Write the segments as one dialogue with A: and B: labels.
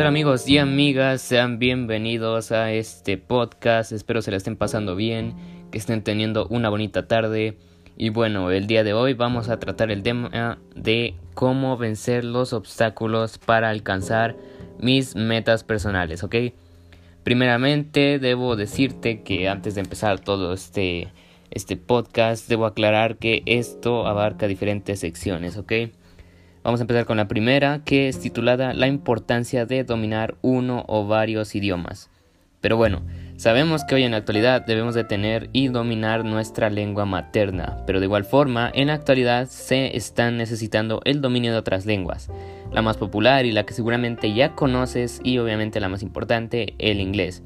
A: Hola amigos y amigas, sean bienvenidos a este podcast. Espero se la estén pasando bien, que estén teniendo una bonita tarde. Y bueno, el día de hoy vamos a tratar el tema de cómo vencer los obstáculos para alcanzar mis metas personales, ¿ok? Primeramente debo decirte que antes de empezar todo este, este podcast debo aclarar que esto abarca diferentes secciones, ¿ok? Vamos a empezar con la primera, que es titulada La importancia de dominar uno o varios idiomas. Pero bueno, sabemos que hoy en la actualidad debemos de tener y dominar nuestra lengua materna, pero de igual forma en la actualidad se están necesitando el dominio de otras lenguas. La más popular y la que seguramente ya conoces y obviamente la más importante, el inglés.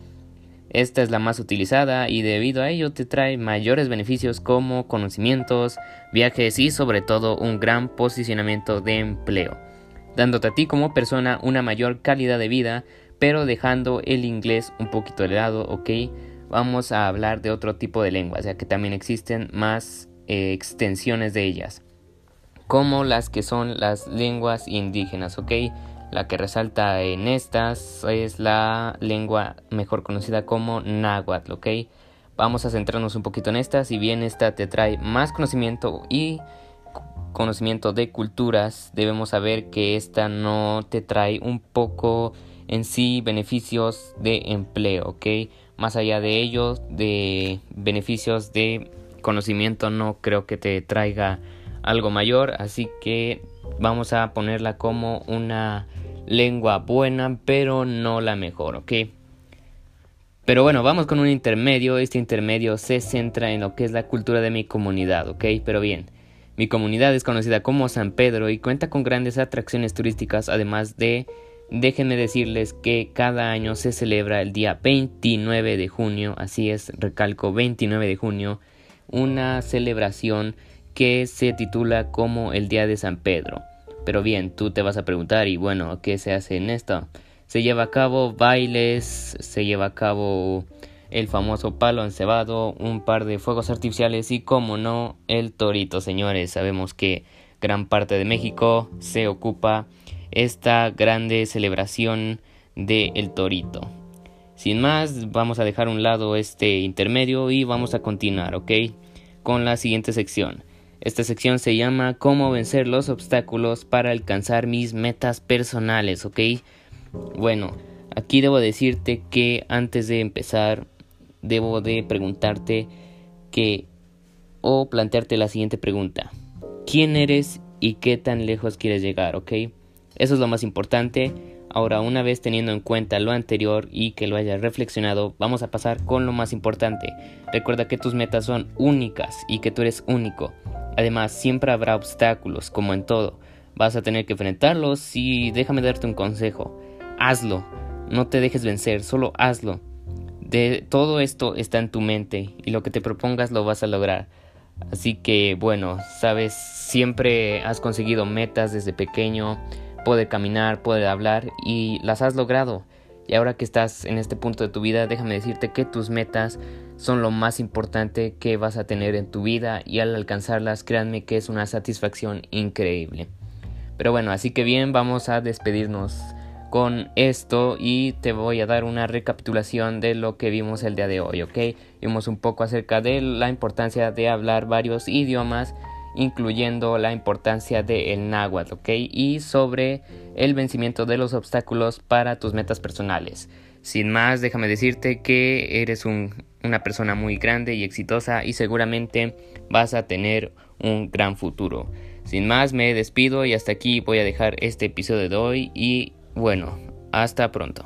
A: Esta es la más utilizada y debido a ello te trae mayores beneficios como conocimientos, viajes y sobre todo un gran posicionamiento de empleo, dándote a ti como persona una mayor calidad de vida, pero dejando el inglés un poquito de lado, ¿ok? Vamos a hablar de otro tipo de lenguas, ya que también existen más eh, extensiones de ellas, como las que son las lenguas indígenas, ¿ok? La que resalta en estas es la lengua mejor conocida como náhuatl, ¿ok? Vamos a centrarnos un poquito en esta, si bien esta te trae más conocimiento y conocimiento de culturas, debemos saber que esta no te trae un poco en sí beneficios de empleo, ¿ok? Más allá de ello, de beneficios de conocimiento no creo que te traiga algo mayor, así que vamos a ponerla como una lengua buena, pero no la mejor, ¿ok? Pero bueno, vamos con un intermedio. Este intermedio se centra en lo que es la cultura de mi comunidad, ¿ok? Pero bien, mi comunidad es conocida como San Pedro y cuenta con grandes atracciones turísticas, además de, déjenme decirles que cada año se celebra el día 29 de junio, así es, recalco 29 de junio, una celebración que se titula como el Día de San Pedro. Pero bien, tú te vas a preguntar, y bueno, ¿qué se hace en esto? Se lleva a cabo bailes, se lleva a cabo el famoso palo encebado, un par de fuegos artificiales y, como no, el torito, señores. Sabemos que gran parte de México se ocupa esta grande celebración del el torito. Sin más, vamos a dejar un lado este intermedio y vamos a continuar, ¿ok? Con la siguiente sección. Esta sección se llama Cómo vencer los obstáculos para alcanzar mis metas personales, ¿ok? Bueno, aquí debo decirte que antes de empezar debo de preguntarte que o plantearte la siguiente pregunta. ¿Quién eres y qué tan lejos quieres llegar, ok? Eso es lo más importante. Ahora, una vez teniendo en cuenta lo anterior y que lo hayas reflexionado, vamos a pasar con lo más importante. Recuerda que tus metas son únicas y que tú eres único. Además, siempre habrá obstáculos, como en todo. Vas a tener que enfrentarlos y déjame darte un consejo. Hazlo. No te dejes vencer, solo hazlo. De todo esto está en tu mente y lo que te propongas lo vas a lograr. Así que bueno, sabes, siempre has conseguido metas desde pequeño, puede caminar, puede hablar y las has logrado. Y ahora que estás en este punto de tu vida, déjame decirte que tus metas son lo más importante que vas a tener en tu vida y al alcanzarlas, créanme que es una satisfacción increíble. Pero bueno, así que bien, vamos a despedirnos con esto y te voy a dar una recapitulación de lo que vimos el día de hoy, ¿ok? Vimos un poco acerca de la importancia de hablar varios idiomas incluyendo la importancia del náhuatl, ¿ok? Y sobre el vencimiento de los obstáculos para tus metas personales. Sin más, déjame decirte que eres una persona muy grande y exitosa y seguramente vas a tener un gran futuro. Sin más, me despido y hasta aquí voy a dejar este episodio de hoy y bueno, hasta pronto.